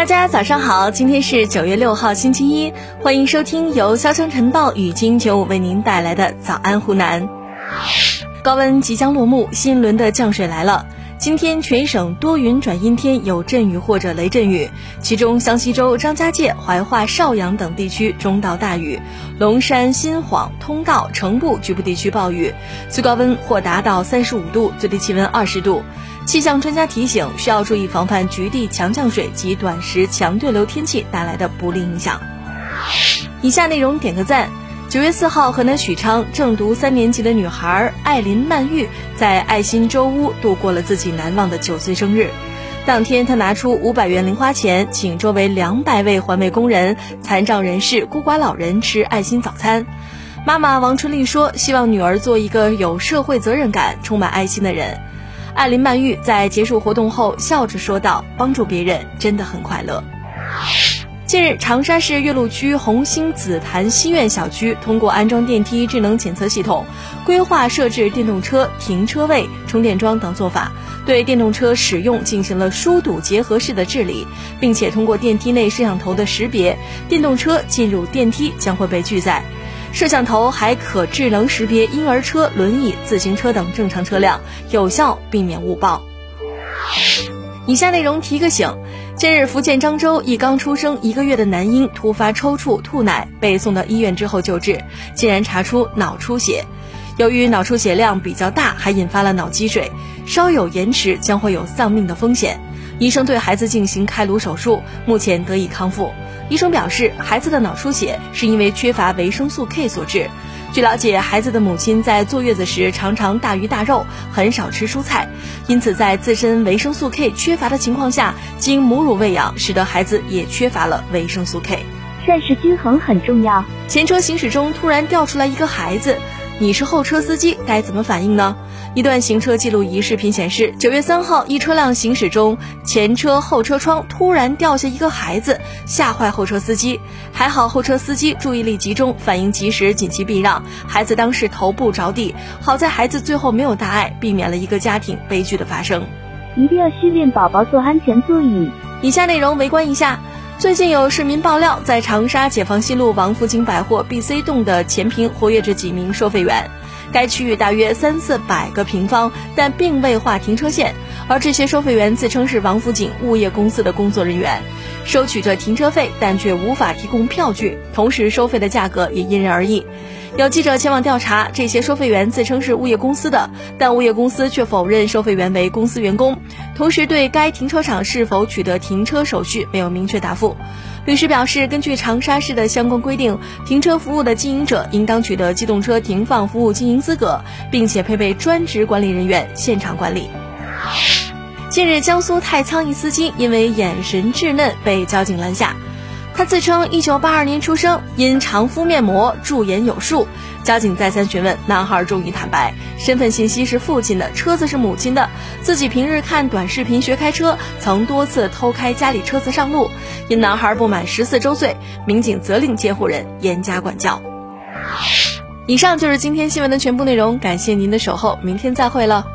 大家早上好，今天是九月六号，星期一，欢迎收听由潇湘晨报与金九五为您带来的早安湖南。高温即将落幕，新一轮的降水来了。今天全省多云转阴天，有阵雨或者雷阵雨，其中湘西州、张家界、怀化、邵阳等地区中到大雨，龙山、新晃、通道、城步局部地区暴雨，最高温或达到三十五度，最低气温二十度。气象专家提醒，需要注意防范局地强降水及短时强对流天气带来的不利影响。以下内容点个赞。九月四号，河南许昌正读三年级的女孩艾琳曼玉在爱心粥屋度过了自己难忘的九岁生日。当天，她拿出五百元零花钱，请周围两百位环卫工人、残障人士、孤寡老人吃爱心早餐。妈妈王春丽说：“希望女儿做一个有社会责任感、充满爱心的人。”艾琳曼玉在结束活动后笑着说道：“帮助别人真的很快乐。”近日，长沙市岳麓区红星紫檀西苑小区通过安装电梯智能检测系统、规划设置电动车停车位、充电桩等做法，对电动车使用进行了疏堵结合式的治理，并且通过电梯内摄像头的识别，电动车进入电梯将会被拒载。摄像头还可智能识别婴儿车、轮椅、自行车等正常车辆，有效避免误报。以下内容提个醒。近日，福建漳州一刚出生一个月的男婴突发抽搐、吐奶，被送到医院之后救治，竟然查出脑出血。由于脑出血量比较大，还引发了脑积水，稍有延迟将会有丧命的风险。医生对孩子进行开颅手术，目前得以康复。医生表示，孩子的脑出血是因为缺乏维生素 K 所致。据了解，孩子的母亲在坐月子时常常大鱼大肉，很少吃蔬菜，因此在自身维生素 K 缺乏的情况下，经母乳喂养，使得孩子也缺乏了维生素 K。膳食均衡很重要。前车行驶中突然掉出来一个孩子。你是后车司机，该怎么反应呢？一段行车记录仪视频显示，九月三号，一车辆行驶中，前车后车窗突然掉下一个孩子，吓坏后车司机。还好后车司机注意力集中，反应及时，紧急避让，孩子当时头部着地。好在孩子最后没有大碍，避免了一个家庭悲剧的发生。一定要训练宝宝坐安全座椅。以下内容围观一下。最近有市民爆料，在长沙解放西路王府井百货 B、C 栋的前坪活跃着几名收费员。该区域大约三四百个平方，但并未划停车线。而这些收费员自称是王府井物业公司的工作人员，收取着停车费，但却无法提供票据，同时收费的价格也因人而异。有记者前往调查，这些收费员自称是物业公司的，但物业公司却否认收费员为公司员工，同时对该停车场是否取得停车手续没有明确答复。律师表示，根据长沙市的相关规定，停车服务的经营者应当取得机动车停放服务经营资格，并且配备专职管理人员现场管理。近日，江苏太仓一司机因为眼神稚嫩被交警拦下。他自称一九八二年出生，因常敷面膜，驻颜有术。交警再三询问，男孩终于坦白，身份信息是父亲的，车子是母亲的，自己平日看短视频学开车，曾多次偷开家里车子上路。因男孩不满十四周岁，民警责令监护人严加管教。以上就是今天新闻的全部内容，感谢您的守候，明天再会了。